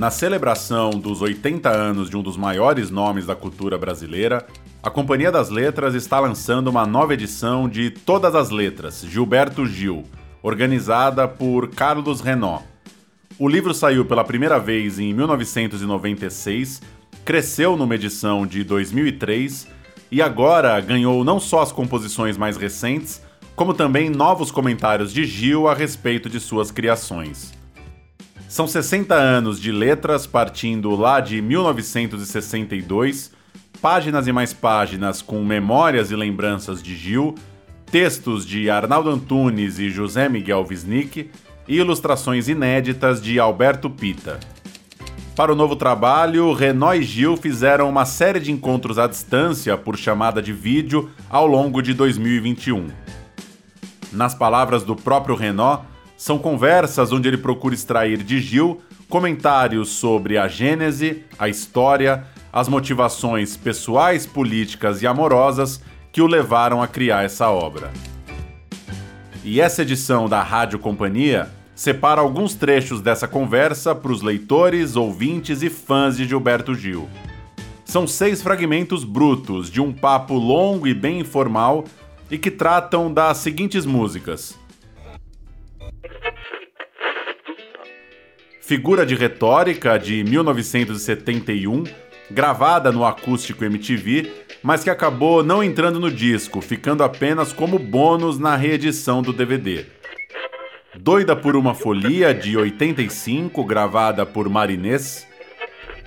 Na celebração dos 80 anos de um dos maiores nomes da cultura brasileira, a Companhia das Letras está lançando uma nova edição de Todas as Letras, Gilberto Gil, organizada por Carlos Renault. O livro saiu pela primeira vez em 1996, cresceu numa edição de 2003 e agora ganhou não só as composições mais recentes, como também novos comentários de Gil a respeito de suas criações. São 60 anos de letras partindo lá de 1962, páginas e mais páginas com memórias e lembranças de Gil, textos de Arnaldo Antunes e José Miguel Wisnik e ilustrações inéditas de Alberto Pita. Para o novo trabalho, Renault e Gil fizeram uma série de encontros à distância por chamada de vídeo ao longo de 2021. Nas palavras do próprio Renault, são conversas onde ele procura extrair de Gil comentários sobre a gênese, a história, as motivações pessoais, políticas e amorosas que o levaram a criar essa obra. E essa edição da Rádio Companhia separa alguns trechos dessa conversa para os leitores, ouvintes e fãs de Gilberto Gil. São seis fragmentos brutos de um papo longo e bem informal e que tratam das seguintes músicas: Figura de Retórica, de 1971, gravada no acústico MTV, mas que acabou não entrando no disco, ficando apenas como bônus na reedição do DVD. Doida por uma Folia, de 85, gravada por Marinês.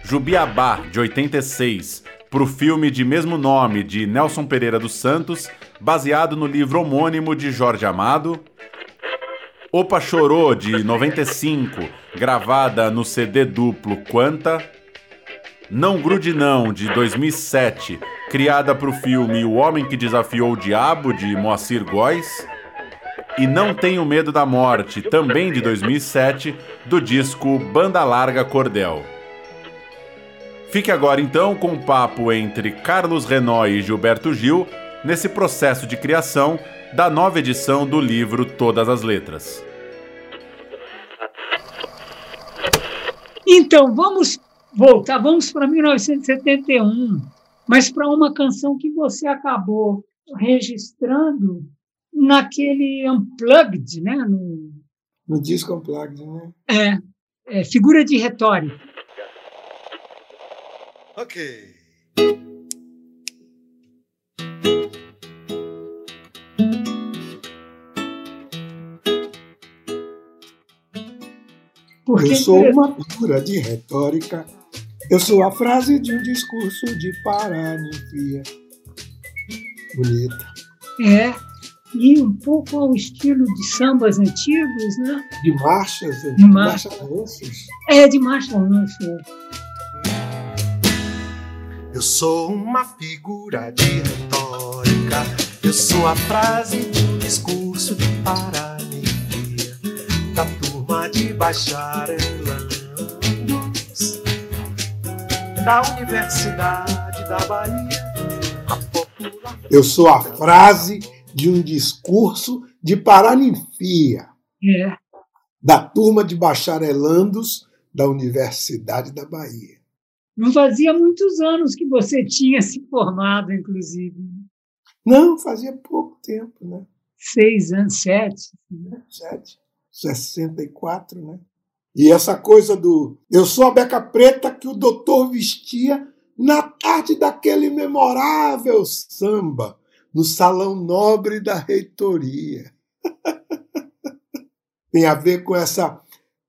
Jubiabá, de 86, para o filme de mesmo nome de Nelson Pereira dos Santos, baseado no livro homônimo de Jorge Amado. Opa Chorô, de 95, gravada no CD duplo Quanta. Não Grude Não, de 2007, criada para o filme O Homem que Desafiou o Diabo, de Moacir Góes. E Não Tenho Medo da Morte, também de 2007, do disco Banda Larga Cordel. Fique agora então com o um papo entre Carlos Renault e Gilberto Gil nesse processo de criação da nova edição do livro Todas as Letras. Então, vamos voltar, vamos para 1971, mas para uma canção que você acabou registrando naquele Unplugged, né? No, no disco Unplugged, né? É, é, figura de retórica. Ok. Eu sou uma figura de retórica, eu sou a frase de um discurso de paranifia. Bonita. É, e um pouco ao estilo de sambas antigos, né? De marchas, de, de marcha. É, de marcha lança. Eu sou uma figura de retórica, eu sou a frase de um discurso de paranifia. De bacharelandos da Universidade da Bahia. Eu sou a frase de um discurso de Paraninfia, é. da turma de bacharelandos da Universidade da Bahia. Não fazia muitos anos que você tinha se formado, inclusive. Não, fazia pouco tempo, né? Seis anos, sete. Sete. 64, né? E essa coisa do eu sou a beca preta que o doutor vestia na tarde daquele memorável samba no salão nobre da reitoria. Tem a ver com essa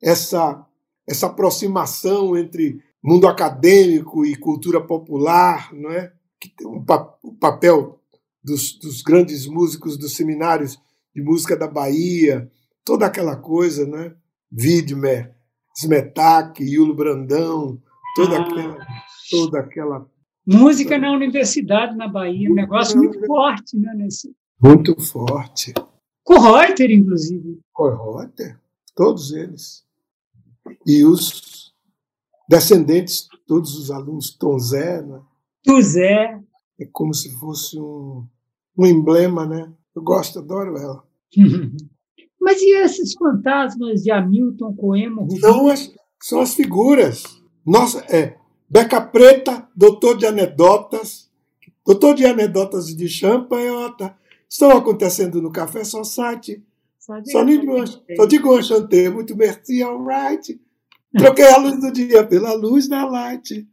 essa essa aproximação entre mundo acadêmico e cultura popular, não é? Que tem um pa o papel dos, dos grandes músicos dos seminários de música da Bahia, toda aquela coisa, né? Widmer, Smetak, Yulo Brandão, toda ah. aquela, toda aquela música na universidade na Bahia, um negócio muito forte, né? Nesse... Muito forte. Com Reuter, inclusive. Com Reuter, todos eles. E os descendentes, todos os alunos, Tom Zé, né? Zé. É como se fosse um, um emblema, né? Eu gosto, adoro ela. Mas e esses fantasmas de Hamilton, Coemo, Rubinho? São as, São as figuras. Nossa, é Beca Preta, doutor de anedotas, doutor de anedotas de champanhota, estão acontecendo no Café Society. Só digo, só digo enchanté, muito merci, alright. Troquei a luz do dia pela luz da light.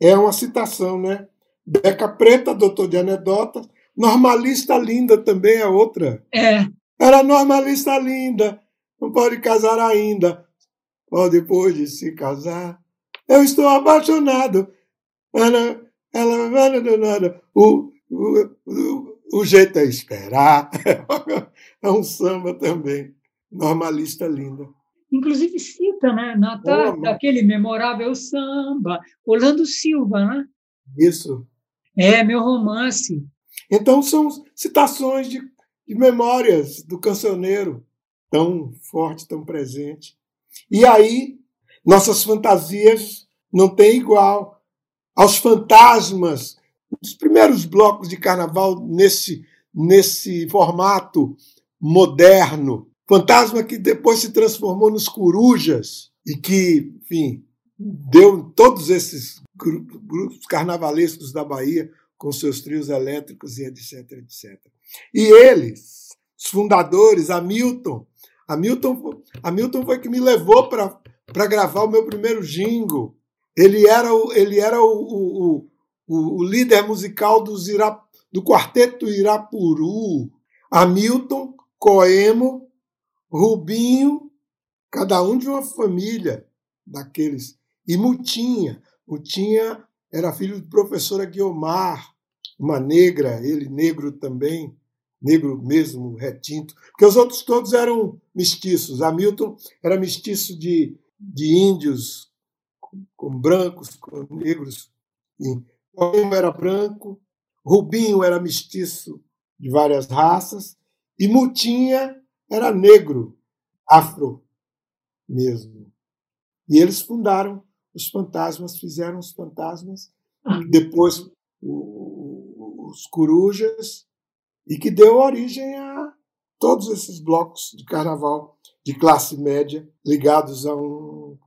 É uma citação, né? Beca Preta, doutor de anedotas. Normalista linda também é outra. É. Era normalista linda, não pode casar ainda. Ou depois de se casar. Eu estou apaixonado. Ela, ela, o, o, o, o jeito é esperar. É um samba também. Normalista linda. Inclusive cita, né, na daquele memorável samba, Orlando Silva, né? Isso. É, meu romance. Então são citações de, de memórias do cancioneiro, tão forte, tão presente. E aí, nossas fantasias não têm igual aos fantasmas. Os primeiros blocos de carnaval nesse, nesse formato moderno. Fantasma que depois se transformou nos corujas e que, enfim, deu todos esses grupos carnavalescos da Bahia com seus trios elétricos e etc, etc. E eles, os fundadores, Hamilton, Hamilton, Hamilton foi que me levou para gravar o meu primeiro jingle. Ele era o, ele era o, o, o, o líder musical dos Ira, do quarteto Irapuru. Hamilton, Coemo, Rubinho, cada um de uma família daqueles. E Mutinha. Mutinha era filho de professora Guiomar, uma negra, ele negro também, negro mesmo, retinto, porque os outros todos eram mestiços. Hamilton era mestiço de, de índios com brancos, com negros. Poema era branco, Rubinho era mestiço de várias raças, e Mutinha era negro, afro mesmo. E eles fundaram os fantasmas, fizeram os fantasmas, ah. depois os corujas, e que deu origem a todos esses blocos de carnaval de classe média ligados a um,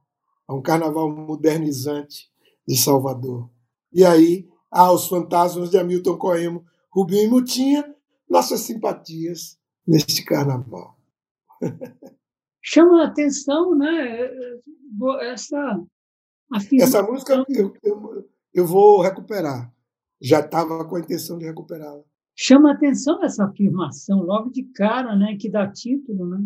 a um carnaval modernizante de Salvador. E aí, há os fantasmas de Hamilton Coemo, Rubinho e Mutinha, nossas simpatias neste carnaval. Chama a atenção, né? Essa afirmação. Essa música eu, eu, eu vou recuperar. Já estava com a intenção de recuperá-la. Chama a atenção essa afirmação logo de cara, né? Que dá título, né?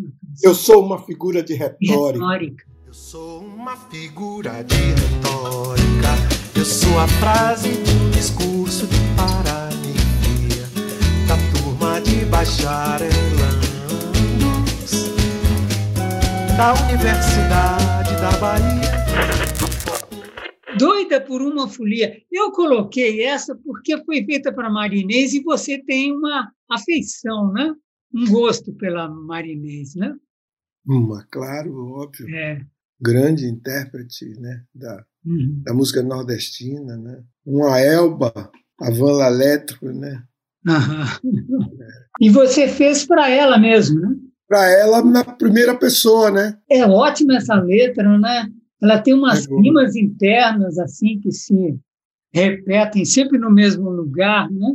Eu sou uma figura de retórica. retórica. Eu sou uma figura de retórica. Eu sou a frase do discurso de Paranhia da turma de bacharelandos da Universidade da Bahia. Doida por uma folia. Eu coloquei essa porque foi feita para Marinês e você tem uma afeição, né? Um gosto pela Marinês, né? Uma, claro, óbvio. É. Grande intérprete, né? Da, uhum. da música nordestina, né? Uma Elba, a Van Elétrico, né? Uhum. É. E você fez para ela mesmo, né? Para ela na primeira pessoa, né? É ótima essa letra, né? Ela tem umas rimas internas assim que se repetem sempre no mesmo lugar, né?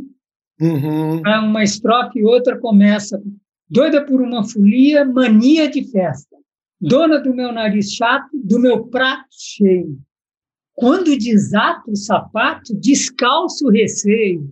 Uhum. Uma estrofe e outra começa doida por uma folia, mania de festa, dona do meu nariz chato, do meu prato cheio. Quando desato o sapato, descalço o receio.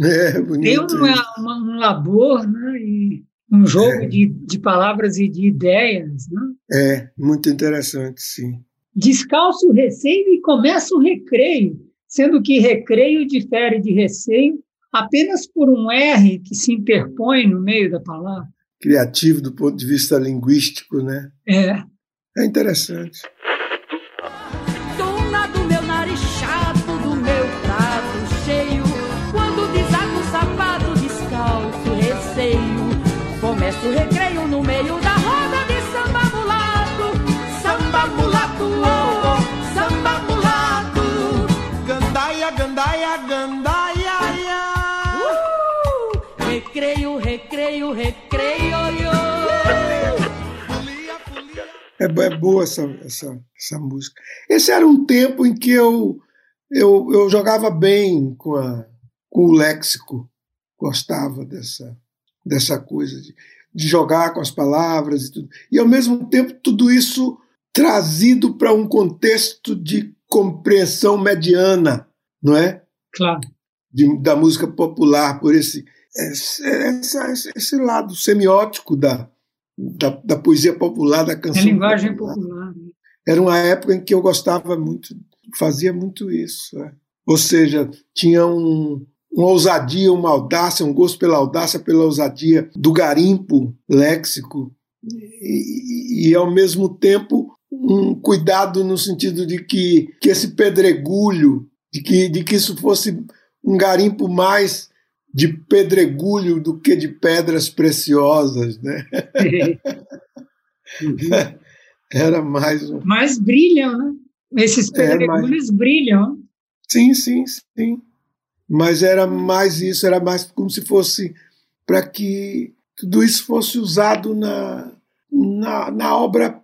É, bonito. Tem um, um labor, né? E um jogo é. de, de palavras e de ideias, né? É, muito interessante, sim descalço o receio e começa o recreio, sendo que recreio difere de receio apenas por um R que se interpõe no meio da palavra. Criativo do ponto de vista linguístico, né? É. É interessante. É, é boa essa, essa, essa música. Esse era um tempo em que eu, eu, eu jogava bem com, a, com o léxico, gostava dessa, dessa coisa de, de jogar com as palavras e tudo. E, ao mesmo tempo, tudo isso trazido para um contexto de compreensão mediana, não é? Claro. De, da música popular, por esse, esse, esse, esse lado semiótico da, da, da poesia popular, da canção. É linguagem popular. popular. Né? Era uma época em que eu gostava muito, fazia muito isso. Né? Ou seja, tinha um, uma ousadia, uma audácia, um gosto pela audácia, pela ousadia do garimpo léxico, e, e, ao mesmo tempo um cuidado no sentido de que, que esse pedregulho, de que, de que isso fosse um garimpo mais de pedregulho do que de pedras preciosas, né? uhum. Era mais um... Mas brilham, né? Esses pedregulhos mais... brilham. Sim, sim, sim. Mas era mais isso, era mais como se fosse para que tudo isso fosse usado na, na, na obra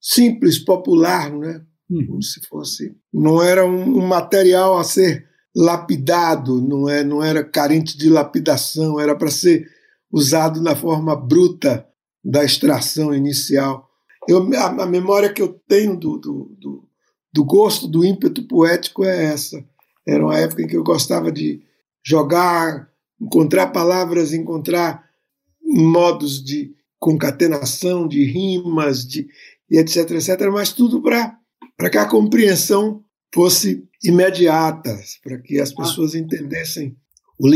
simples, popular, né? Uhum. Como se fosse. Não era um, um material a ser lapidado, não, é, não era carente de lapidação, era para ser usado na forma bruta da extração inicial. Eu, a, a memória que eu tenho do, do, do, do, gosto, do ímpeto poético é essa. Era uma época em que eu gostava de jogar, encontrar palavras, encontrar modos de concatenação, de rimas, de, etc, etc, mas tudo para que a compreensão fosse imediata, para que as ah. pessoas entendessem o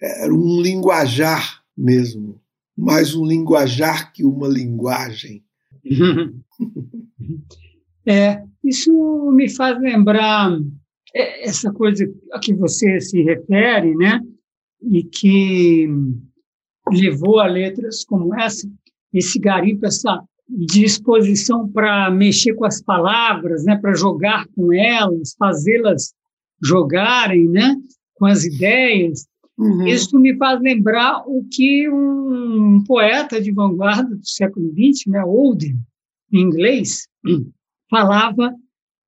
era um linguajar mesmo, mais um linguajar que uma linguagem. É, isso me faz lembrar é, essa coisa a que você se refere, né? E que levou a letras como essa, esse garimpo, essa disposição para mexer com as palavras, né, para jogar com elas, fazê-las jogarem, né, com as ideias. Uhum. Isso me faz lembrar o que um poeta de vanguarda do século XX, né, Oldham, em inglês, falava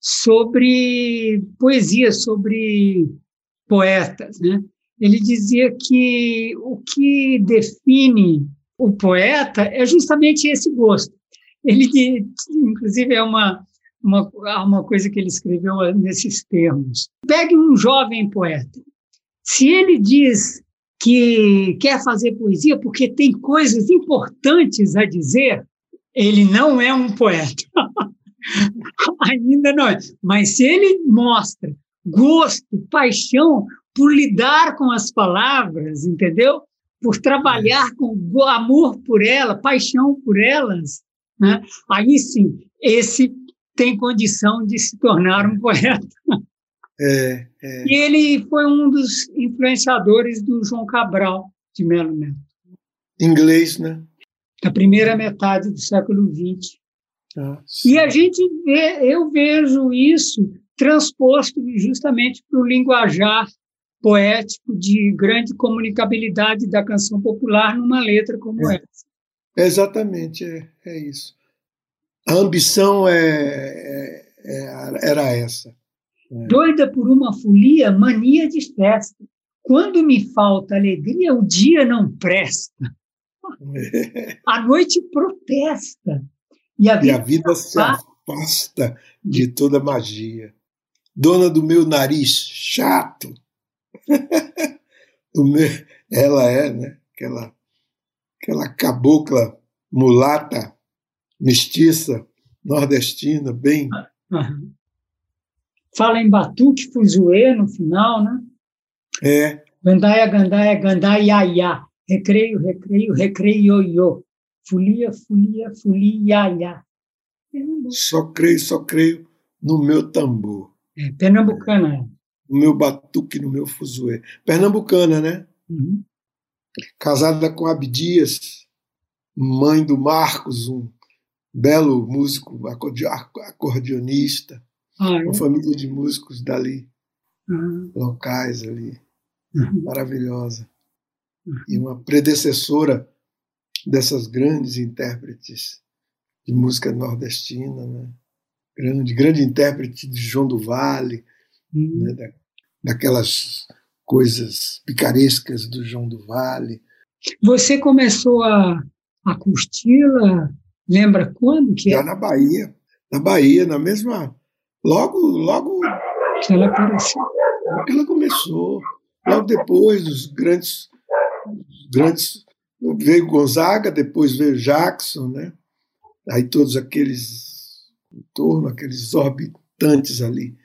sobre poesia, sobre poetas, né? Ele dizia que o que define o poeta é justamente esse gosto. Ele, inclusive, é uma, uma, uma coisa que ele escreveu nesses termos. Pegue um jovem poeta. Se ele diz que quer fazer poesia porque tem coisas importantes a dizer, ele não é um poeta. Ainda não é. Mas se ele mostra gosto, paixão por lidar com as palavras, entendeu? Por trabalhar com amor por ela, paixão por elas, né? Aí sim, esse tem condição de se tornar um poeta. É, é. E ele foi um dos influenciadores do João Cabral de Melo Neto. Inglês, né? Da primeira metade do século XX. Ah, e a gente vê, eu vejo isso transposto justamente para o linguajar poético de grande comunicabilidade da canção popular numa letra como é. essa. Exatamente, é, é isso. A ambição é, é, é era essa. É. Doida por uma folia, mania de festa. Quando me falta alegria, o dia não presta. A noite protesta. E a vida, e a vida se afasta de toda magia. Dona do meu nariz chato. meu, ela é, né? Aquela aquela cabocla mulata, mestiça, nordestina, bem. Uhum. Fala em batuque, fuzuê no final, né? É. Gandaia, gandaia, gandaia, Recreio, recreio, recreio, ioiô. Folia, folia, folia, ia. Só creio, só creio no meu tambor. É, pernambucana. É. No meu batuque, no meu fuzuê. Pernambucana, né? Uhum casada com Abdias, mãe do Marcos, um belo músico, acordeonista, ah, é? uma família de músicos dali, uhum. locais ali, uhum. maravilhosa. Uhum. E uma predecessora dessas grandes intérpretes de música nordestina, né? grande, grande intérprete de João do Vale, hum. né? da, daquelas coisas picarescas do João do Vale. Você começou a, a curti-la, lembra quando? Que Já é? na Bahia, na Bahia, na mesma... Logo, logo... Que ela apareceu. Ela começou. Logo depois, os grandes... grandes veio Gonzaga, depois veio Jackson, né? Aí todos aqueles em torno, aqueles orbitantes ali,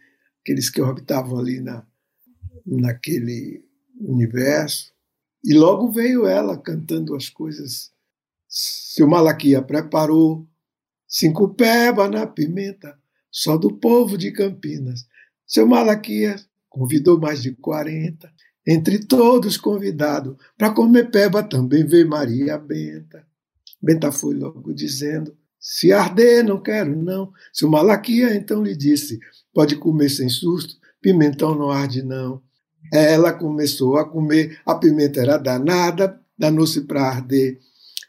aqueles que orbitavam ali na, naquele universo. E logo veio ela cantando as coisas. Seu Malaquia preparou cinco peba na pimenta, só do povo de Campinas. Seu Malaquia convidou mais de quarenta, entre todos convidados, para comer peba também veio Maria Benta. Benta foi logo dizendo: se arder, não quero não. Seu Malaquia então lhe disse: pode comer sem susto, pimentão não arde não. Ela começou a comer, a pimenta era danada, danou-se para arder.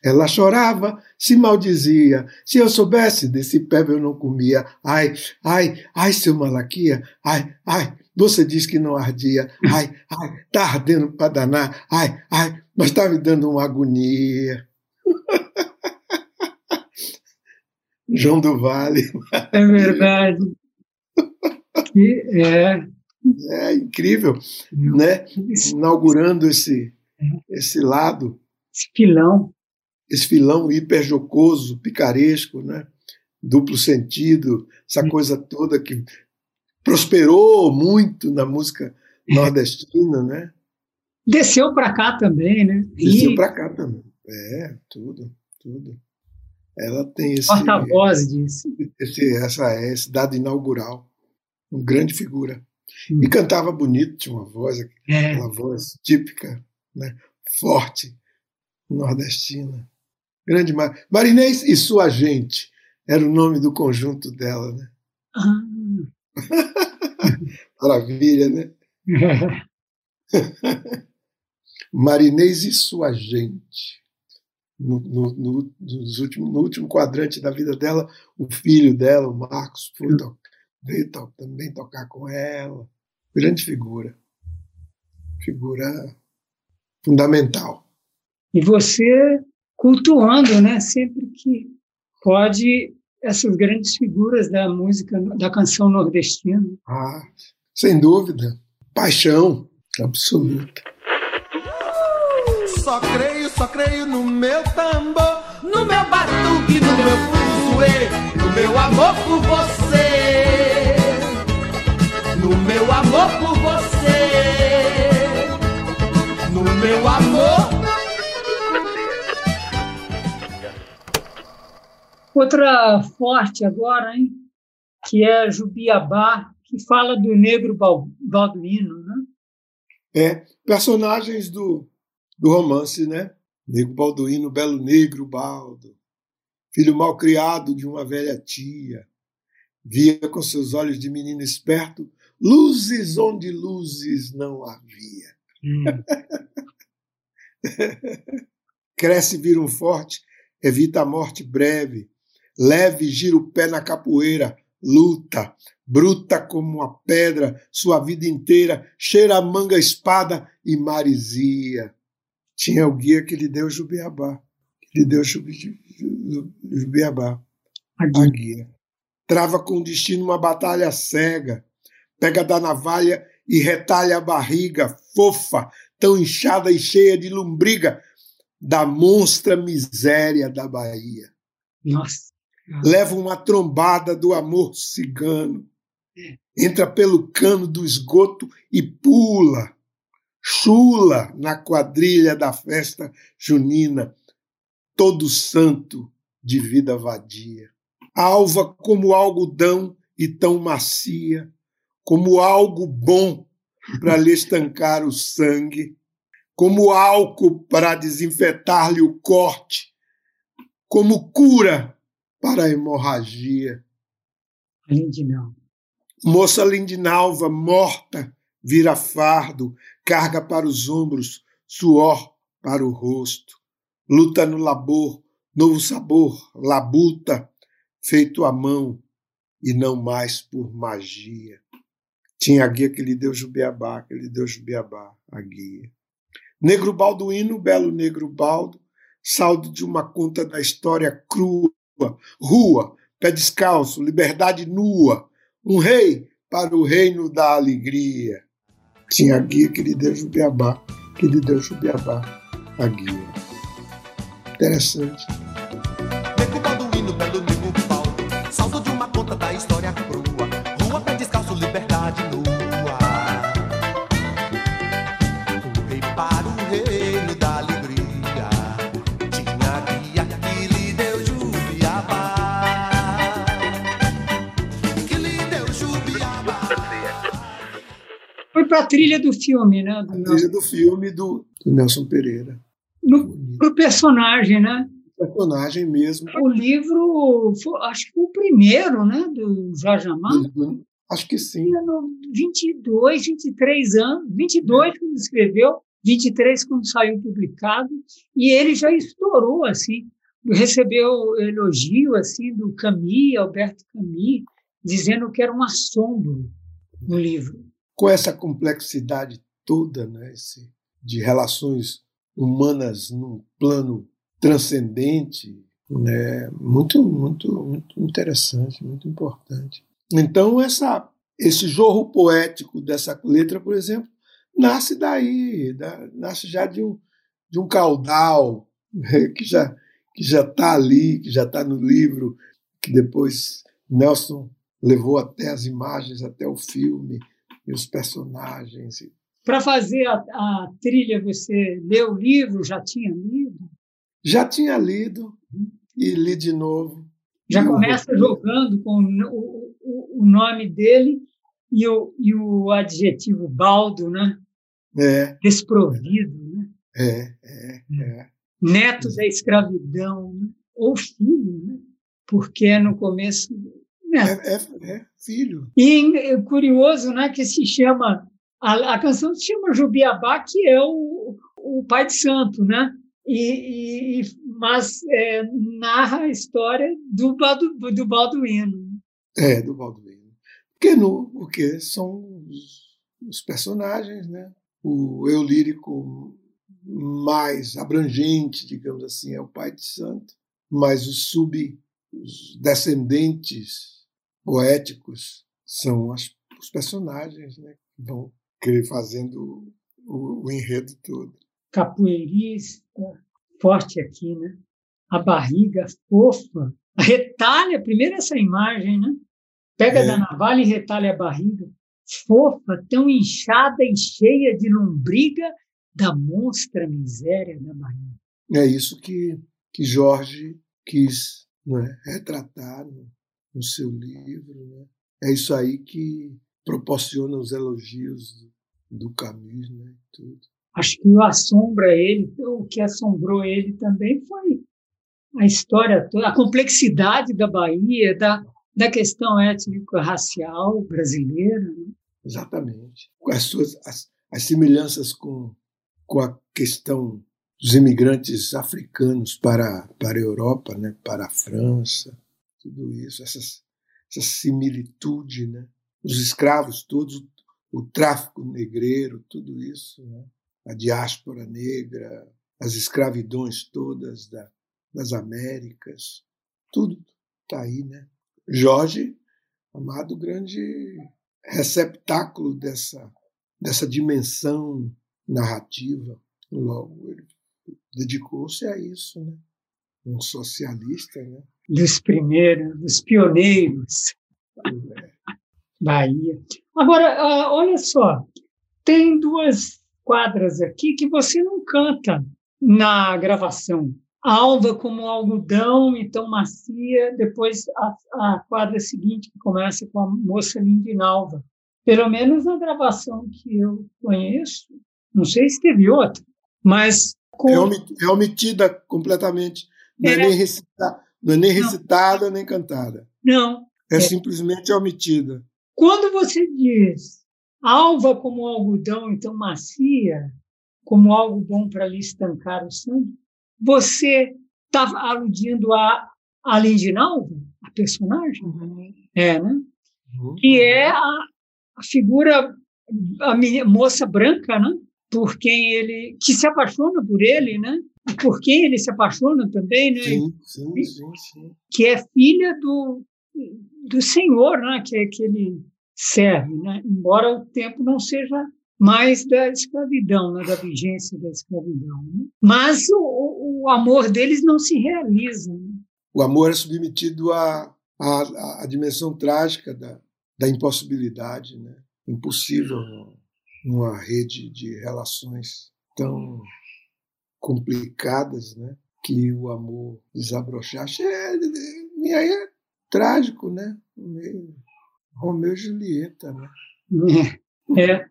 Ela chorava, se maldizia. Se eu soubesse desse pé, eu não comia. Ai, ai, ai, seu Malaquia, ai, ai, você diz que não ardia. Ai, ai, tá ardendo para danar. Ai, ai, mas tá me dando uma agonia. João do Vale. É verdade. Que é é incrível, né? Inaugurando esse, esse lado. Esse filão. Esse filão hiper jocoso, picaresco, né? Duplo sentido, essa coisa toda que prosperou muito na música nordestina, né? Desceu para cá também, né? Desceu para cá também. É, tudo, tudo. Ela tem esse. Porta-voz disso. Esse, essa, esse dado inaugural. Uma grande figura. E cantava bonito, tinha uma voz, é. aquela voz típica, né? forte, nordestina. Grande Mar... Marinês e sua gente era o nome do conjunto dela, né? Ah. Maravilha, né? Marinês e sua gente. No, no, no, últimos, no, último quadrante da vida dela, o filho dela, o Marcos, foi hum veio to também tocar com ela. Grande figura. Figura fundamental. E você cultuando, né, sempre que pode, essas grandes figuras da música, da canção nordestina. Ah, sem dúvida. Paixão absoluta. Só creio, só creio no meu tambor, no meu batuque, no meu fuzuê, no meu amor por você no meu amor por você, no meu amor. Outra forte agora, hein? Que é Jubiabá, que fala do negro balduíno, né? É, personagens do, do romance, né? Negro Balduíno, belo negro Baldo, filho mal criado de uma velha tia, via com seus olhos de menino esperto luzes onde luzes não havia. Hum. Cresce, vira um forte, evita a morte breve, leve, gira o pé na capoeira, luta, bruta como uma pedra, sua vida inteira, cheira a manga, espada e marisia. Tinha o guia que lhe deu Jubiabá, que lhe deu Jubiabá, a guia. Trava com destino uma batalha cega, pega da navalha e retalha a barriga fofa, tão inchada e cheia de lombriga, da monstra miséria da Bahia. Nossa. Leva uma trombada do amor cigano, entra pelo cano do esgoto e pula, chula na quadrilha da festa junina, todo santo de vida vadia. Alva como algodão e tão macia, como algo bom para lhe estancar o sangue, como álcool para desinfetar-lhe o corte, como cura para a hemorragia. Lindinalva. Moça Lindinalva, morta, vira fardo, carga para os ombros, suor para o rosto. Luta no labor, novo sabor, labuta, feito à mão e não mais por magia. Tinha a guia que lhe deu Jubiabá, que lhe deu Jubiabá, a guia. Negro Balduíno, belo negro baldo, saldo de uma conta da história crua, rua, pé descalço, liberdade nua, um rei para o reino da alegria. Tinha a guia que lhe deu Jubiabá, que lhe deu Jubiabá, a guia. Interessante. Para a trilha do filme, né? Do A trilha do filme do, do Nelson Pereira. Para o personagem, né? Personagem mesmo. O livro, foi- acho que o primeiro, né? Do Jorge Amado. Do- Acho que sim. No 22, 23 anos, 22 quando escreveu, 23 quando saiu publicado, e ele já estourou, assim, recebeu elogio, assim, do Camus, Alberto Camus, dizendo que era um assombro no livro. Com essa complexidade toda, né, esse, de relações humanas num plano transcendente, né, muito, muito, muito interessante, muito importante. Então, essa, esse jorro poético dessa letra, por exemplo, nasce daí, da- nasce já de um, de um caudal né, que já que já está ali, que já está no livro, que depois Nelson levou até as imagens, até o filme e os personagens. Para fazer a, a trilha, você leu o livro, já tinha lido? Já tinha lido e li de novo. Já começa jogando com o, o, o nome dele e o, e o adjetivo baldo, né? É, desprovido, né? é, é, é. neto da escravidão, né? ou filho, né? porque no começo. Neto. É, é, é filho. E é curioso né, que se chama. A, a canção se chama Jubiabá, que é o, o pai de santo, né? E, e- mas é, narra a história do, Baldu, do Balduíno. É, do Balduino. Porque, no, porque são os, os personagens, né? O eu lírico mais abrangente, digamos assim, é o pai de santo, mas os sub, os descendentes poéticos são as- os personagens, né? Que vão querer fazendo o, o enredo todo. Capoeirista, forte aqui, né? A barriga fofa. Retalha, primeiro essa imagem, né? Pega É. da navalha e retalha a barriga. Fofa, tão inchada e cheia de lombriga da monstra miséria da barriga. É isso que, que Jorge quis né, retratar no, no seu livro. Né? É isso aí que proporciona os elogios do, do Camus, né? Tudo. Acho que o assombra ele, o que assombrou ele também foi a história toda, a complexidade da Bahia, da, da questão étnico-racial brasileira. Né? Exatamente. As, suas, as, as semelhanças com, com a questão dos imigrantes africanos para, para a Europa, né? para a França, tudo isso, essas, essa similitude, né? os escravos todos, o tráfico negreiro, tudo isso, né? a diáspora negra, as escravidões todas da, das Américas, tudo está aí. Né? Jorge Amado, grande receptáculo dessa, dessa dimensão narrativa. Logo, ele dedicou-se a isso, né? um socialista. Né? Dos primeiros, dos pioneiros. Bahia. Agora, ah, olha só, tem duas quadras aqui que você não canta na gravação. Alva como algodão e tão macia, depois a, a quadra seguinte que começa com a moça lindinalva. Pelo menos na gravação que eu conheço, não sei se teve outra, mas com... É, omit, omitida completamente. Não é, É. nem, recita, não é nem Não. recitada nem cantada. não, É, É. simplesmente omitida. Quando você diz alva como algodão, então macia, como algo bom para lhe estancar o sangue, você está aludindo a, a lindinalva, a personagem? Uhum. É, né? Uhum. Que é a, a figura, a minha, moça branca, né? Por quem ele, que se apaixona por ele, né? E por quem ele se apaixona também, né? Sim, sim, sim, sim. Que é filha do, do Senhor, né? Que, que ele serve, né? Embora o tempo não seja mais da escravidão, né? da vigência da escravidão. Né? Mas o, o, amor deles não se realiza. Né? O amor é submetido à, à, à dimensão trágica da, da impossibilidade, né? Impossível numa rede de relações tão complicadas, né? Que o amor desabrochasse. É, e aí é trágico, né? Meio Romeu e Julieta, né? É. é.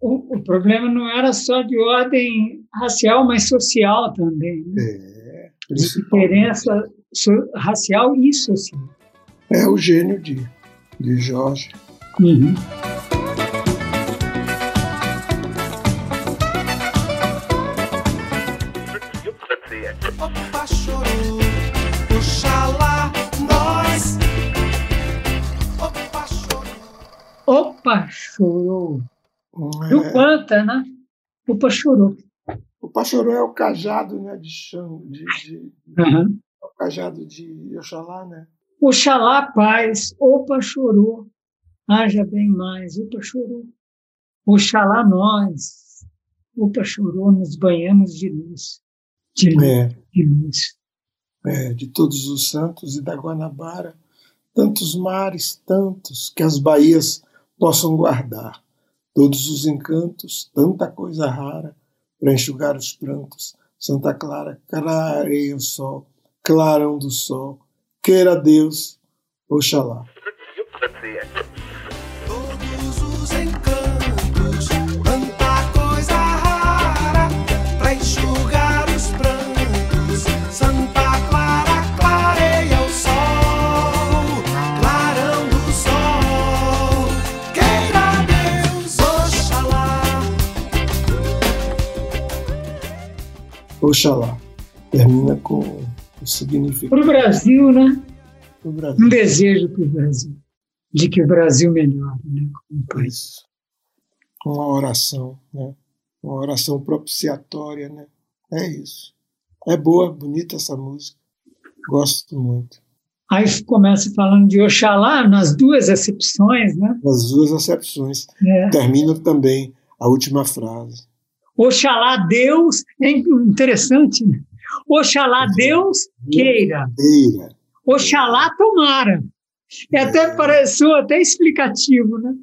O, o, problema não era só de ordem racial, mas social também. Né? É. Diferença racial e social. É o gênio de, de Jorge. Uhum. Opa, chorou. É. Do Quanta, né? Opa, chorou. O Pachorô é o cajado né, de chão, de, de, Uhum. é o cajado de Oxalá, né? Oxalá, paz. Opa, chorou. Haja bem mais. Opa, chorou. Oxalá, nós. Opa, chorou. Nos banhamos de luz. De luz. É, De luz. é, de todos os santos e da Guanabara, tantos mares, tantos, que as baías possam guardar, todos os encantos, tanta coisa rara, para enxugar os prantos, Santa Clara, clareia o sol, clarão do sol, queira Deus, Oxalá. Oxalá. Termina com o significado Para o Brasil, né? do Um Brasil. desejo para o Brasil. De que o Brasil melhore, né? Como país. Isso. Uma oração, né? Uma oração propiciatória, né? É isso. É boa, bonita essa música. Gosto muito. Aí começa falando de Oxalá nas duas acepções, né? Nas duas acepções. É. Termina também a última frase. Oxalá Deus, é interessante, né? Oxalá Deus queira, Eira. Oxalá tomara. É até pareceu até explicativo, né?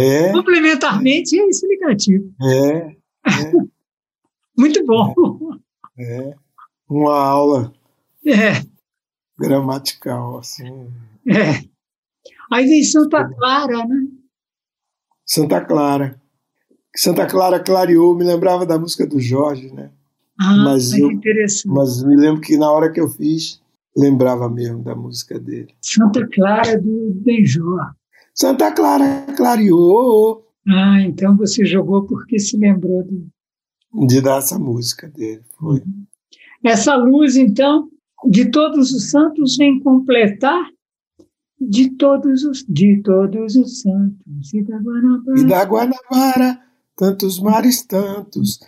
É, Complementarmente é explicativo. é, Muito bom. é. Uma aula É, gramatical, assim. é. Aí vem Santa Clara, né? Santa Clara. Santa Clara clareou, me lembrava da música do Jorge, né? Ah, Mas eu- interessante. Mas me lembro que na hora que eu fiz, lembrava mesmo da música dele. Santa Clara do Benjor. Santa Clara clareou Ah, então você jogou porque se lembrou do, de dar essa música dele. Foi. Essa luz, então, de todos os santos vem completar de todos os de todos os santos e da Guanabara. E da Guanabara, tantos mares tantos,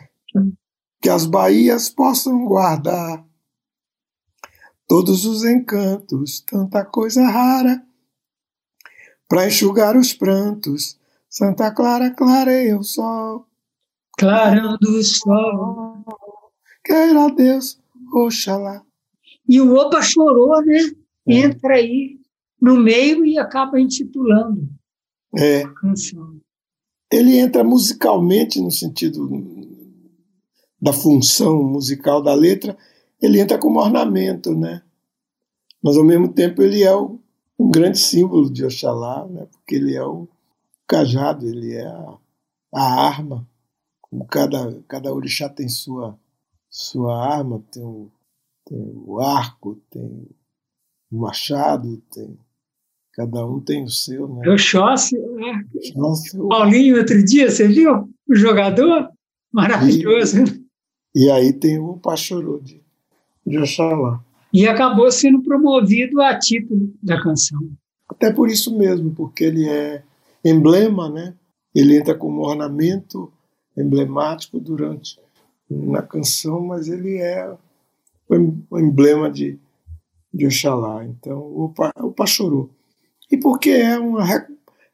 que as baías possam guardar. Todos os encantos, tanta coisa rara, para enxugar os prantos. Santa Clara clareia o sol, Clarão do sol. queira Deus, Oxalá. E o Opa chorou, né? Entra aí no meio e acaba intitulando É, a canção. Ele entra musicalmente no sentido da função musical da letra, ele entra como ornamento, né? Mas ao mesmo tempo ele é o, um grande símbolo de Oxalá, né? Porque ele é o cajado, ele é a, a arma. Como cada cada orixá tem sua sua arma, tem o, tem o arco, tem o machado, tem cada um tem o seu, né? Oxóssi, né? Nossa, o- Paulinho, outro dia, você viu? O jogador? Maravilhoso. E aí tem o Pachorô de, de Oxalá. E acabou sendo promovido a título da canção. Até por isso mesmo, porque ele é emblema, né? Ele entra como ornamento emblemático durante na canção, mas ele é o emblema de, de Oxalá. Então, o, o Pachorô. E porque é uma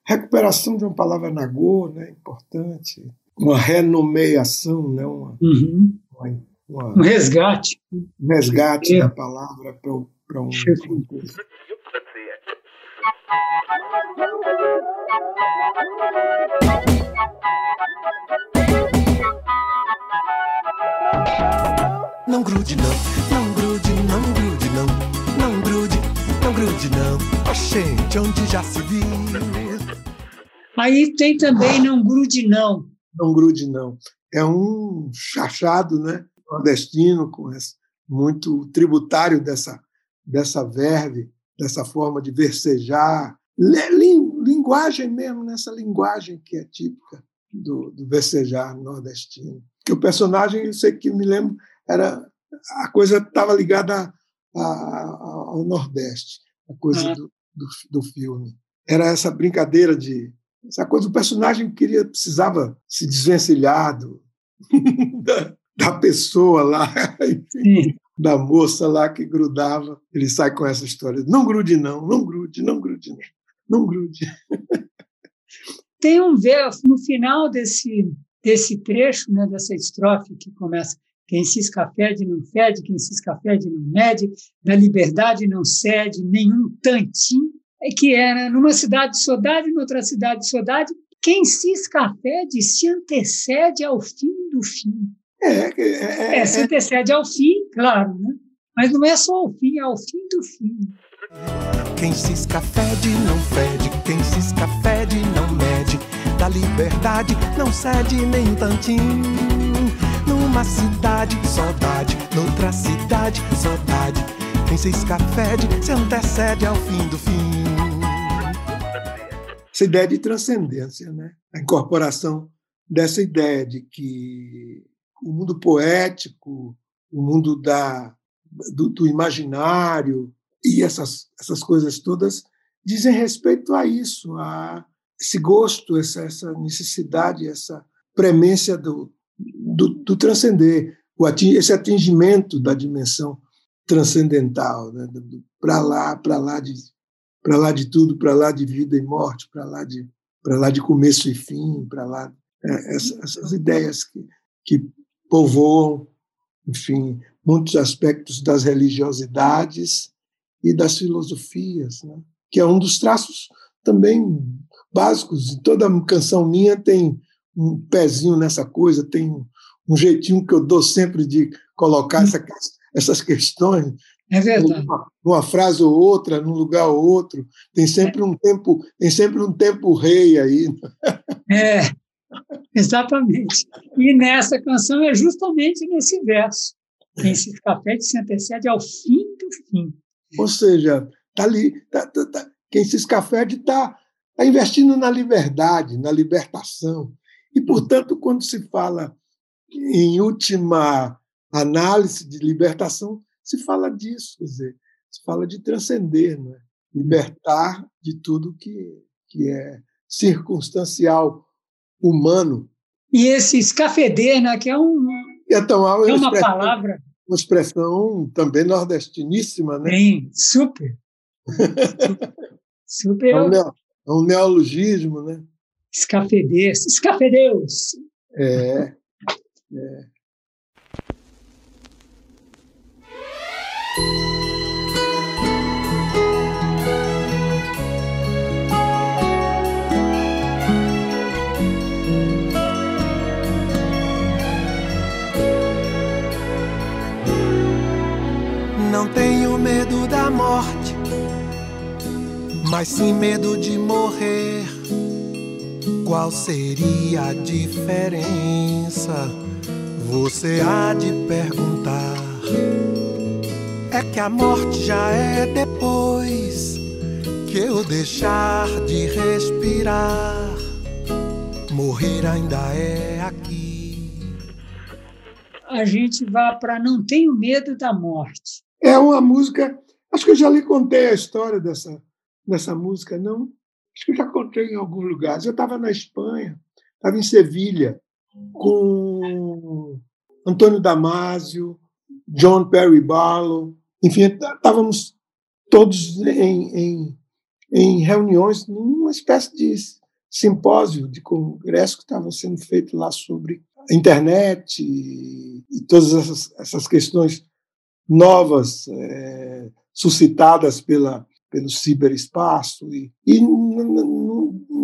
recuperação de uma palavra nagô, né, importante, uma renomeação, né, uma, uhum. uma, uma, um resgate. Um resgate é. da palavra para um. Não grude não, não grude, não grude não, não grude, não grude não. Oxente, onde já se viu. Aí tem também não grude não. Não grude não. É um chachado, né? Nordestino, com esse, muito tributário dessa, dessa verve, dessa forma de versejar, linguagem mesmo, nessa linguagem que é típica do, do versejar nordestino. Que o personagem, eu sei que me lembro, era a coisa estava ligada a, a, ao Nordeste, a coisa ah. do, do, do, filme. Era essa brincadeira de essa coisa, o personagem queria precisava se desvencilhar do, da, da, pessoa lá, da moça lá que grudava. Ele sai com essa história: não grude não, não grude, não grude não não grude. Tem um verso no final desse, desse trecho, né, dessa estrofe que começa quem cisca fede não fede, quem cisca fede não mede, da liberdade não cede nenhum tantinho, é que era numa cidade de saudade, noutra cidade de saudade, quem cisca fede se antecede ao fim do fim. É, é, é, é se antecede ao fim, claro, né? mas não é só ao fim, é ao fim do fim. Quem cisca fede não fede, quem cisca fede não mede. Da liberdade não cede nem um tantinho. Numa cidade, saudade, noutra cidade, saudade. Quem cisca fede se antecede ao fim do fim. Essa ideia de transcendência, né? A incorporação dessa ideia de que o mundo poético, o mundo da, do, do imaginário, e essas, essas coisas todas dizem respeito a isso, a esse gosto, essa, essa necessidade, essa premência do, do, do transcender, o esse atingimento da dimensão transcendental, né? para lá, para lá de para lá de tudo, para lá de vida e morte, para lá de para lá de começo e fim, para lá é, essas, essas ideias que, que povoam, enfim, muitos aspectos das religiosidades e das filosofias, né? que é um dos traços também básicos. Toda canção minha tem um pezinho nessa coisa, tem um jeitinho que eu dou sempre de colocar essa, essas questões. É verdade. Numa, numa, frase ou outra, num lugar ou outro, tem sempre um tempo, tem sempre um tempo rei aí. É, exatamente. E nessa canção é justamente nesse verso. Esse café se antecede ao fim do fim. Ou seja, tá ali, tá, tá, tá, quem se escafede está tá investindo na liberdade, na libertação. E, portanto, quando se fala em última análise de libertação, se fala disso, quer dizer, se fala de transcender, né? libertar de tudo que, que é circunstancial, humano. E esse escafeder, né, que é, um, então, é uma palavra uma expressão também nordestiníssima, né? Sim, super. super. É um, neo, é um neologismo, né? Escafedeus. Escafedeus. É. é. Não tenho medo da morte, mas sim medo de morrer. Qual seria a diferença? Você há de perguntar. É que a morte já é depois que eu deixar de respirar. Morrer ainda é aqui. A gente vai para não tenho medo da morte É uma música. Acho que eu já lhe contei a história dessa, dessa música, não? Acho que já contei em alguns lugares. Eu estava na Espanha, estava em Sevilha, com Antônio Damasio, John Perry Barlow, enfim, estávamos todos em, em, em reuniões, numa espécie de simpósio, de congresso que estava sendo feito lá sobre a internet e, e todas essas, essas, questões novas é, suscitadas pela, pelo ciberespaço. E, e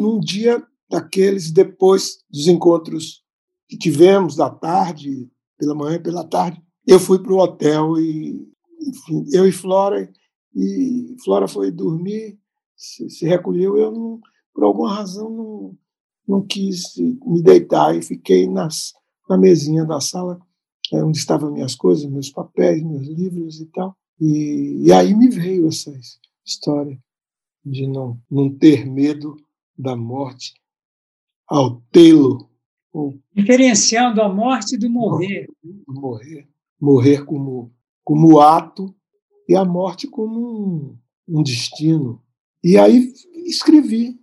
num, dia daqueles, depois dos encontros que tivemos da tarde, pela manhã e pela tarde, eu fui para o hotel e, enfim, eu e Flora, e Flora foi dormir, se, se recolheu, eu não, por alguma razão não, não quis me deitar e fiquei nas, na mesinha da sala, é, onde estavam minhas coisas, meus papéis, meus livros e tal. E, e aí me veio essa história de não, não ter medo da morte ao tê-lo. Diferenciando a morte do morrer. Morrer morrer como, como ato e a morte como um, um destino. E aí escrevi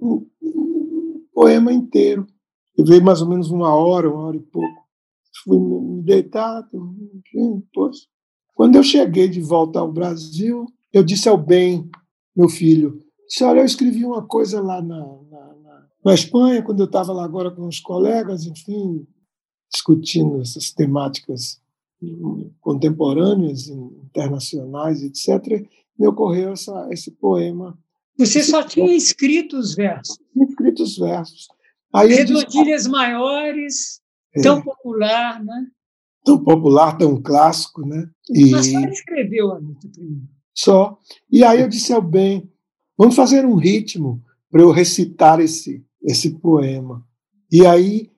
um, um poema inteiro. Levei mais ou menos uma hora, uma hora e pouco. Fui me deitar, depois. Quando eu cheguei de volta ao Brasil, eu disse ao bem, meu filho, disse, olha, eu escrevi uma coisa lá na, na, na, na Espanha, quando eu estava lá agora com os colegas, enfim, discutindo essas temáticas contemporâneas, internacionais, etc., me ocorreu essa, esse poema. Você só tinha escrito os versos? Escrito os versos. Aí Redondilhas maiores, é. tão popular, né? Tão popular, tão clássico, né? E... Mas só escreveu, Anitta, primeiro. Só. E aí eu disse ao bem, vamos fazer um ritmo para eu recitar esse, esse poema. E aí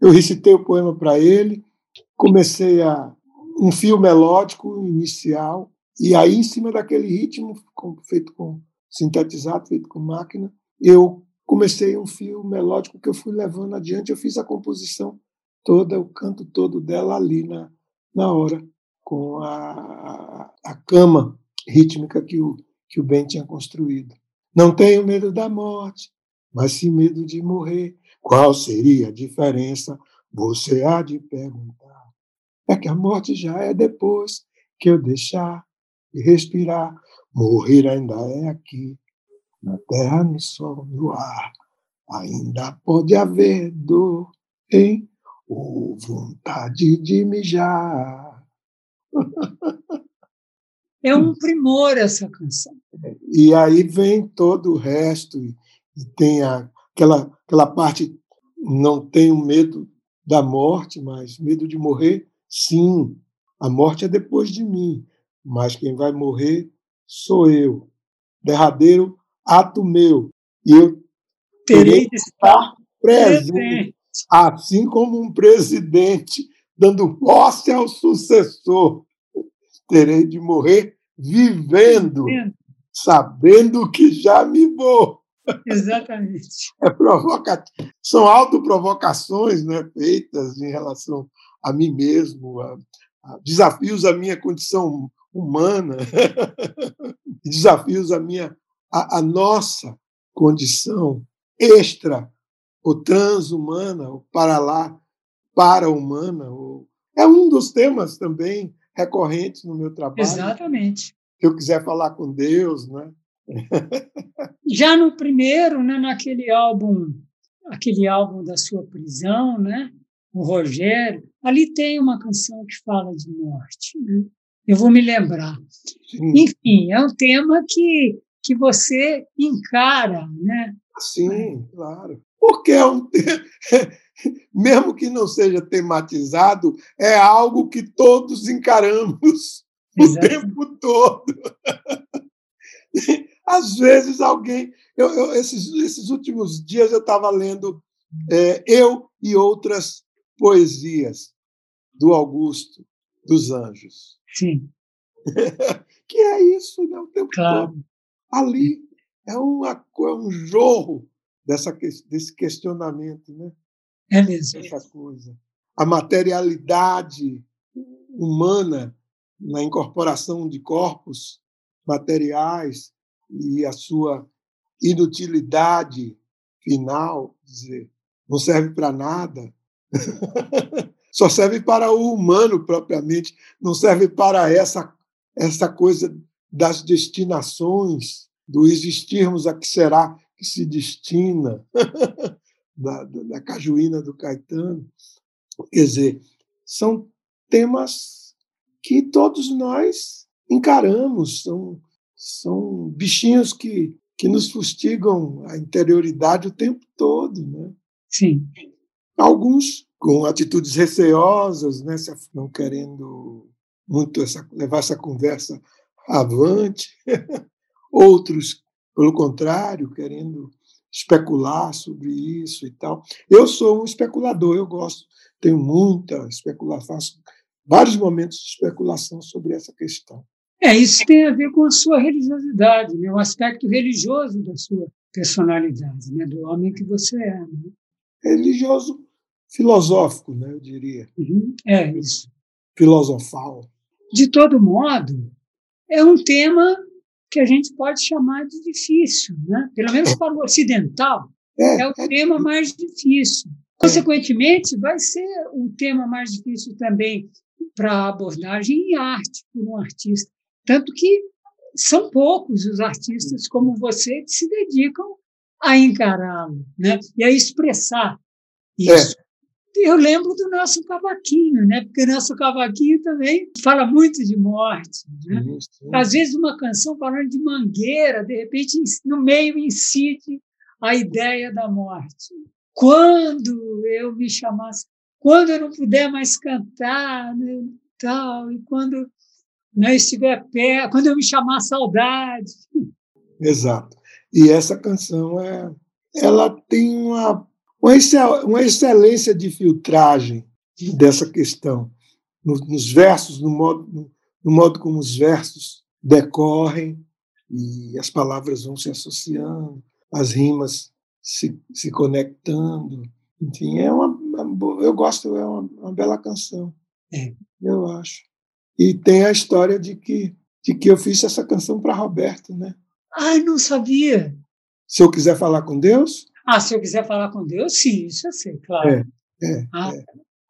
eu recitei o poema para ele, comecei a um fio melódico inicial, e aí, em cima daquele ritmo, feito com sintetizado, feito com máquina, eu comecei um fio melódico que eu fui levando adiante. Eu fiz a composição toda, o canto todo dela ali na, na hora, com a, a cama rítmica que o, que o Ben tinha construído. Não tenho medo da morte, mas sim medo de morrer. Qual seria a diferença? Você há de perguntar é que a morte já é depois que eu deixar de respirar. Morrer ainda é aqui, na terra, no sol, no ar. Ainda pode haver dor, hein? Ou vontade de mijar. É um primor essa canção. E aí vem todo o resto, e, tem a, aquela, aquela parte, não tenho medo da morte, mas medo de morrer, Sim, a morte é depois de mim, mas quem vai morrer sou eu. Derradeiro ato meu, e eu terei de estar presente, assim como um presidente dando posse ao sucessor. Terei de morrer vivendo, sabendo que já me vou. Exatamente. É provocativo. São autoprovocações né, feitas em relação a mim mesmo, a, a desafios à minha condição humana, desafios à minha, à, à nossa condição extra ou transhumana, ou para lá, para-humana. Ou... É um dos temas também recorrentes no meu trabalho. Exatamente. Se eu quiser falar com Deus, né? Já no primeiro, né, naquele álbum, aquele álbum da sua prisão, né? o Rogério, ali tem uma canção que fala de morte. Né? Eu vou me lembrar. Sim. Enfim, é um tema que, que você encara, né? Sim, claro. Porque é um mesmo que não seja tematizado, é algo que todos encaramos o tempo todo. Às vezes alguém. Eu, eu, esses, esses últimos dias eu estava lendo é, Eu e Outras poesias do Augusto dos Anjos. Sim. que é isso, né? O tempo claro. todo. Ali é, uma, é um jorro dessa, desse questionamento, né? É mesmo. Essa coisa. A materialidade humana na incorporação de corpos materiais e a sua inutilidade final, dizer, não serve para nada, só serve para o humano propriamente, não serve para essa essa coisa das destinações, do existirmos a que será que se destina, da, da cajuína do Caetano. Quer dizer, são temas que todos nós encaramos, são, são bichinhos que, que nos fustigam a interioridade o tempo todo. Né? Sim. Alguns com atitudes receosas, né, não querendo muito essa, levar essa conversa avante, outros, pelo contrário, querendo especular sobre isso e tal. Eu sou um especulador, eu gosto, tenho muita especulação, faço vários momentos de especulação sobre essa questão. É, isso tem a ver com a sua religiosidade, né? o aspecto religioso da sua personalidade, né? do homem que você é. Né? Religioso filosófico, né, eu diria. Uhum. É isso. Filosofal. De todo modo, é um tema que a gente pode chamar de difícil, né? pelo menos para o ocidental, é, é o é tema mais difícil. Consequentemente, vai ser um tema mais difícil também para abordagem em arte, por um artista. Tanto que são poucos os artistas como você que se dedicam a encará-lo né? e a expressar é. isso. É eu lembro do nosso cavaquinho, né? Porque o nosso cavaquinho também fala muito de morte. Né? Às vezes uma canção falando de mangueira, de repente no meio incide a ideia da morte. Quando eu me chamasse, quando eu não puder mais cantar, né, tal, e quando não né, estiver perto, quando eu me chamar saudade. Exato. E essa canção é, ela tem uma uma excelência de filtragem dessa questão, nos versos, no modo, no modo como os versos decorrem e as palavras vão se associando, as rimas se, se conectando. Enfim, é uma, eu gosto, é uma, uma bela canção, é. eu acho. E tem a história de que, de que eu fiz essa canção para Roberto, né? Ai, não sabia. Se eu quiser falar com Deus, ah, se eu quiser falar com Deus, sim, isso eu sei, claro. É, é, ah. é.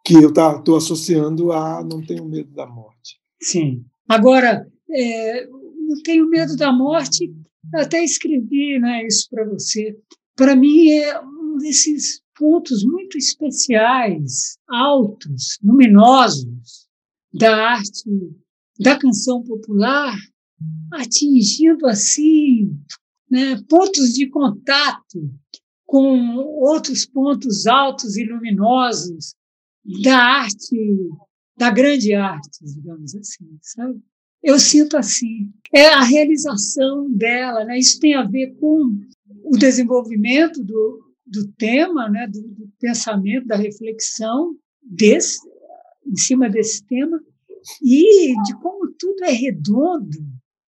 Que eu estou associando a não tenho medo da morte. Sim. Agora, é, não tenho medo da morte, até escrevi né, isso para você. Para mim, é um desses pontos muito especiais, altos, luminosos da arte, da canção popular, atingindo assim né, pontos de contato com outros pontos altos e luminosos da arte, da grande arte, digamos assim, sabe? Eu sinto assim. É a realização dela, né? Isso tem a ver com o desenvolvimento do, do tema, né? do, do pensamento, da reflexão desse, em cima desse tema e de como tudo é redondo.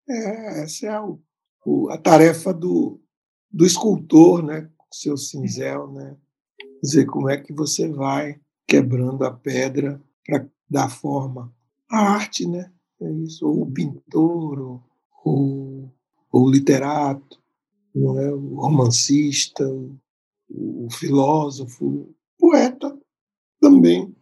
É, essa é o, a tarefa do, do escultor, né? Seu cinzel, né? dizer como é que você vai quebrando a pedra para dar forma à arte, né? É isso, ou o pintor, ou, ou, o literato, não é? o romancista, o, o filósofo, o poeta também.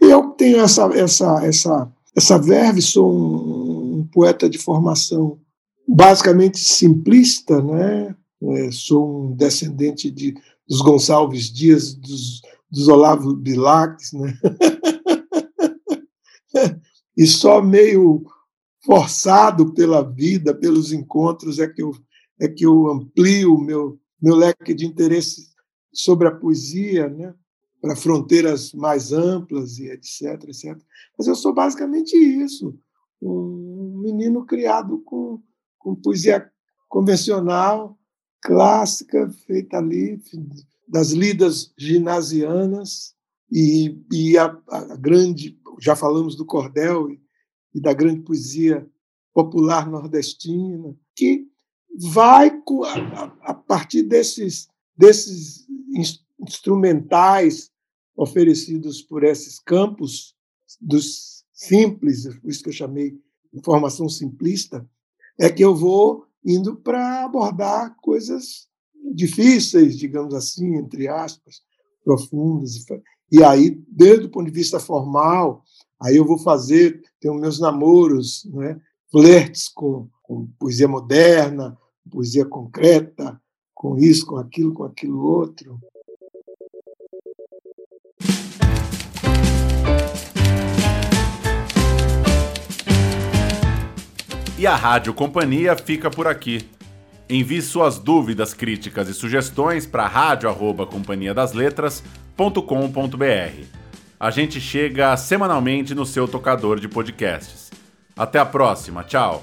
Eu tenho essa essa essa essa verve, sou um, um poeta de formação basicamente simplista, né? É, sou um descendente de, dos Gonçalves Dias, dos, dos Olavo Bilacs, né? e só meio forçado pela vida, pelos encontros, é que eu, é que eu amplio o meu, meu leque de interesse sobre a poesia, né? para fronteiras mais amplas e etc, etc. Mas eu sou basicamente isso, um menino criado com, com poesia convencional, clássica feita ali, das lidas ginasianas, e, e a, a, grande, já falamos do cordel e, e da grande poesia popular nordestina, que vai a, a partir desses, desses instrumentais oferecidos por esses campos dos simples, por isso que eu chamei formação simplista, é que eu vou indo para abordar coisas difíceis, digamos assim, entre aspas, profundas. E aí, desde o ponto de vista formal, aí eu vou fazer, tenho meus namoros, né? flertes com, com poesia moderna, poesia concreta, com isso, com aquilo, com aquilo outro. E a Rádio Companhia fica por aqui. Envie suas dúvidas, críticas e sugestões para rádio@companhiadasletras.com.br. A gente chega semanalmente no seu tocador de podcasts. Até a próxima, tchau.